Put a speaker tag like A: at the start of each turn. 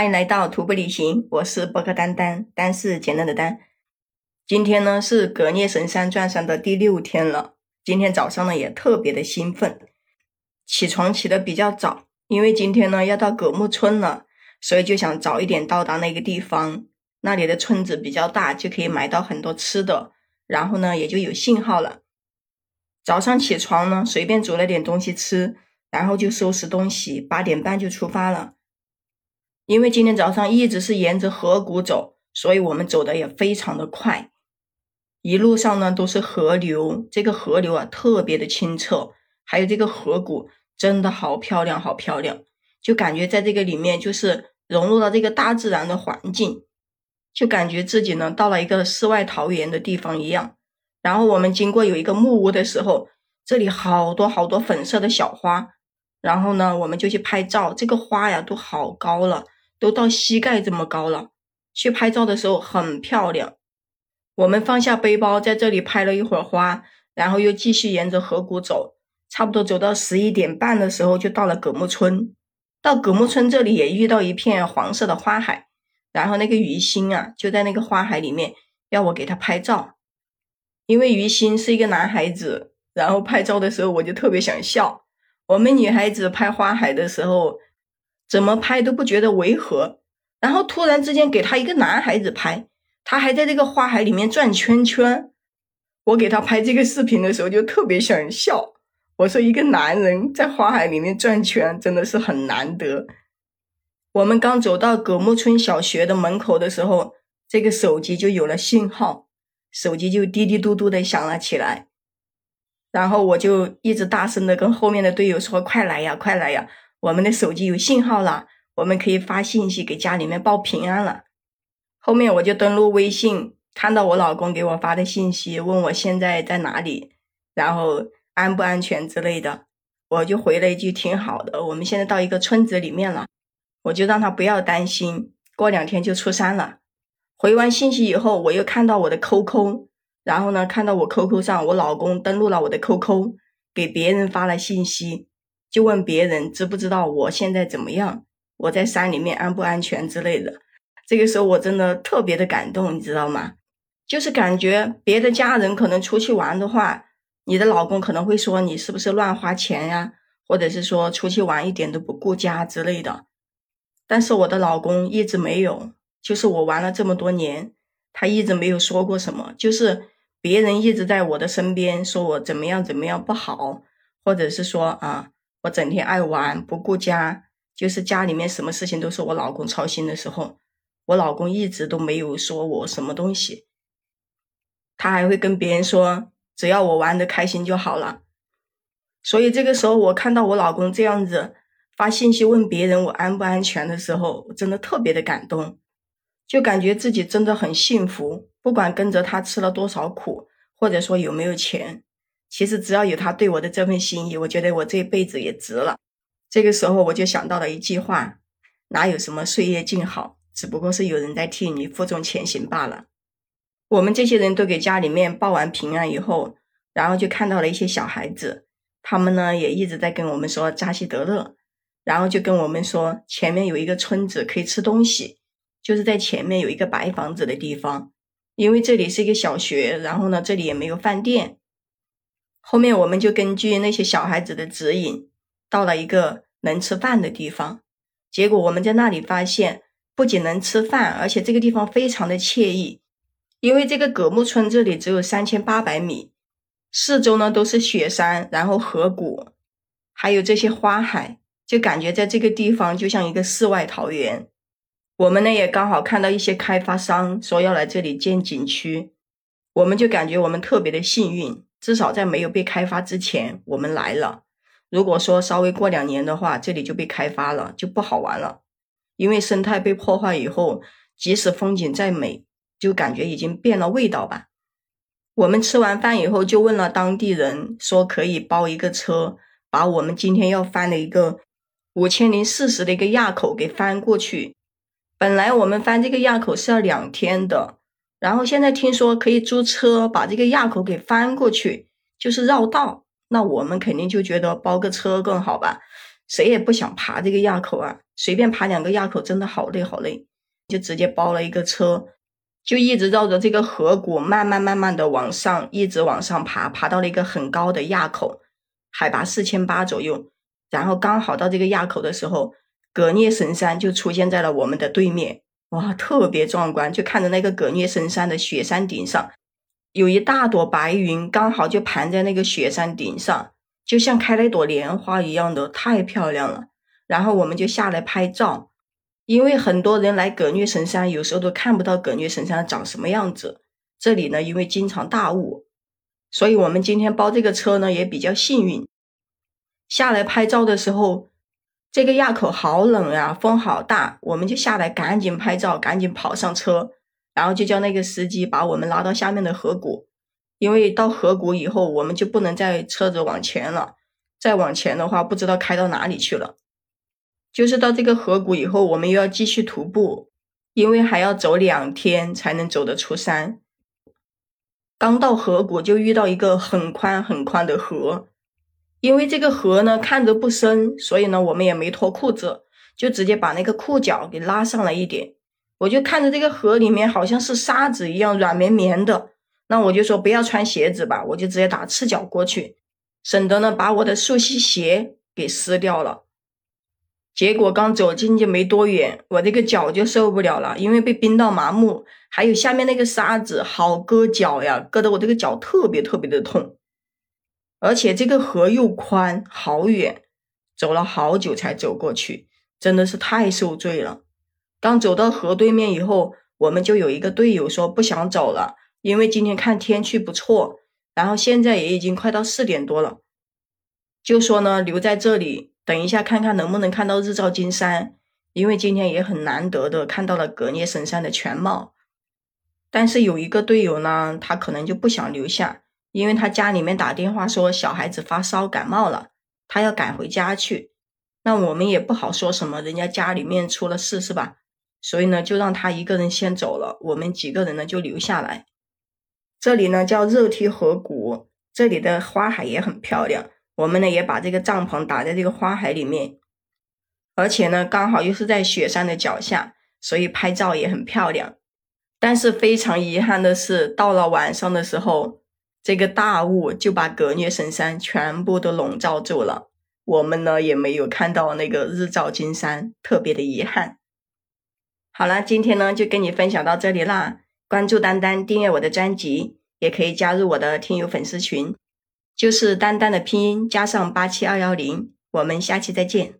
A: 欢迎来到徒步旅行，我是博客丹丹，丹是简单的丹。今天呢是格聂神山转山的第六天了，今天早上呢也特别的兴奋，起床起的比较早，因为今天呢要到葛木村了，所以就想早一点到达那个地方。那里的村子比较大，就可以买到很多吃的，然后呢也就有信号了。早上起床呢，随便煮了点东西吃，然后就收拾东西，八点半就出发了。因为今天早上一直是沿着河谷走，所以我们走的也非常的快。一路上呢都是河流，这个河流啊特别的清澈，还有这个河谷真的好漂亮，好漂亮，就感觉在这个里面就是融入了这个大自然的环境，就感觉自己呢到了一个世外桃源的地方一样。然后我们经过有一个木屋的时候，这里好多好多粉色的小花，然后呢我们就去拍照，这个花呀都好高了。都到膝盖这么高了，去拍照的时候很漂亮。我们放下背包，在这里拍了一会儿花，然后又继续沿着河谷走，差不多走到十一点半的时候，就到了葛木村。到葛木村这里也遇到一片黄色的花海，然后那个于心啊就在那个花海里面要我给他拍照，因为于心是一个男孩子，然后拍照的时候我就特别想笑。我们女孩子拍花海的时候。怎么拍都不觉得违和，然后突然之间给他一个男孩子拍，他还在这个花海里面转圈圈。我给他拍这个视频的时候就特别想笑。我说一个男人在花海里面转圈真的是很难得。我们刚走到葛木村小学的门口的时候，这个手机就有了信号，手机就滴滴嘟嘟的响了起来。然后我就一直大声的跟后面的队友说：“快来呀，快来呀！”我们的手机有信号了，我们可以发信息给家里面报平安了。后面我就登录微信，看到我老公给我发的信息，问我现在在哪里，然后安不安全之类的，我就回了一句挺好的。我们现在到一个村子里面了，我就让他不要担心，过两天就出山了。回完信息以后，我又看到我的 QQ，然后呢，看到我 QQ 上我老公登录了我的 QQ，给别人发了信息。就问别人知不知道我现在怎么样？我在山里面安不安全之类的。这个时候我真的特别的感动，你知道吗？就是感觉别的家人可能出去玩的话，你的老公可能会说你是不是乱花钱呀，或者是说出去玩一点都不顾家之类的。但是我的老公一直没有，就是我玩了这么多年，他一直没有说过什么。就是别人一直在我的身边说我怎么样怎么样不好，或者是说啊。我整天爱玩不顾家，就是家里面什么事情都是我老公操心的时候，我老公一直都没有说我什么东西。他还会跟别人说，只要我玩的开心就好了。所以这个时候，我看到我老公这样子发信息问别人我安不安全的时候，我真的特别的感动，就感觉自己真的很幸福。不管跟着他吃了多少苦，或者说有没有钱。其实只要有他对我的这份心意，我觉得我这辈子也值了。这个时候我就想到了一句话：哪有什么岁月静好，只不过是有人在替你负重前行罢了。我们这些人都给家里面报完平安以后，然后就看到了一些小孩子，他们呢也一直在跟我们说扎西德勒，然后就跟我们说前面有一个村子可以吃东西，就是在前面有一个白房子的地方，因为这里是一个小学，然后呢这里也没有饭店。后面我们就根据那些小孩子的指引，到了一个能吃饭的地方。结果我们在那里发现，不仅能吃饭，而且这个地方非常的惬意。因为这个葛木村这里只有三千八百米，四周呢都是雪山，然后河谷，还有这些花海，就感觉在这个地方就像一个世外桃源。我们呢也刚好看到一些开发商说要来这里建景区，我们就感觉我们特别的幸运。至少在没有被开发之前，我们来了。如果说稍微过两年的话，这里就被开发了，就不好玩了。因为生态被破坏以后，即使风景再美，就感觉已经变了味道吧。我们吃完饭以后，就问了当地人，说可以包一个车，把我们今天要翻的一个五千零四十的一个垭口给翻过去。本来我们翻这个垭口是要两天的。然后现在听说可以租车把这个垭口给翻过去，就是绕道。那我们肯定就觉得包个车更好吧，谁也不想爬这个垭口啊，随便爬两个垭口真的好累好累，就直接包了一个车，就一直绕着这个河谷慢慢慢慢的往上，一直往上爬，爬到了一个很高的垭口，海拔四千八左右，然后刚好到这个垭口的时候，格聂神山就出现在了我们的对面，哇，特别壮观，就看着那个葛聂神山的雪山顶上，有一大朵白云，刚好就盘在那个雪山顶上。就像开了一朵莲花一样的，太漂亮了。然后我们就下来拍照，因为很多人来葛聂神山，有时候都看不到葛聂神山长什么样子。这里呢，因为经常大雾，所以我们今天包这个车呢也比较幸运。下来拍照的时候，这个垭口好冷呀，风好大，我们就下来赶紧拍照，赶紧跑上车，然后就叫那个司机把我们拉到下面的河谷。因为到河谷以后，我们就不能再车子往前了。再往前的话，不知道开到哪里去了。就是到这个河谷以后，我们又要继续徒步，因为还要走两天才能走得出山。刚到河谷就遇到一个很宽很宽的河，因为这个河呢看着不深，所以呢我们也没脱裤子，就直接把那个裤脚给拉上了一点。我就看着这个河里面好像是沙子一样软绵绵的。那我就说不要穿鞋子吧，我就直接打赤脚过去，省得呢把我的溯溪鞋给湿掉了。结果刚走进去没多远，我这个脚就受不了了，因为被冰到麻木，还有下面那个沙子好硌脚呀，硌得我这个脚特别特别的痛。而且这个河又宽，好远，走了好久才走过去，真的是太受罪了。刚走到河对面以后，我们就有一个队友说不想走了。因为今天看天气不错，然后现在也已经快到四点多了，就说呢留在这里等一下看看能不能看到日照金山，因为今天也很难得的看到了格聂神山的全貌。但是有一个队友呢，他可能就不想留下，因为他家里面打电话说小孩子发烧感冒了，他要赶回家去。那我们也不好说什么，人家家里面出了事是吧？所以呢，就让他一个人先走了，我们几个人呢就留下来。这里呢叫热梯河谷，这里的花海也很漂亮。我们呢也把这个帐篷打在这个花海里面，而且呢刚好又是在雪山的脚下，所以拍照也很漂亮。但是非常遗憾的是，到了晚上的时候，这个大雾就把格聂神山全部都笼罩住了。我们呢也没有看到那个日照金山，特别的遗憾。好了，今天呢就跟你分享到这里啦。关注丹丹，订阅我的专辑，也可以加入我的听友粉丝群，就是丹丹的拼音加上八七二幺零。我们下期再见。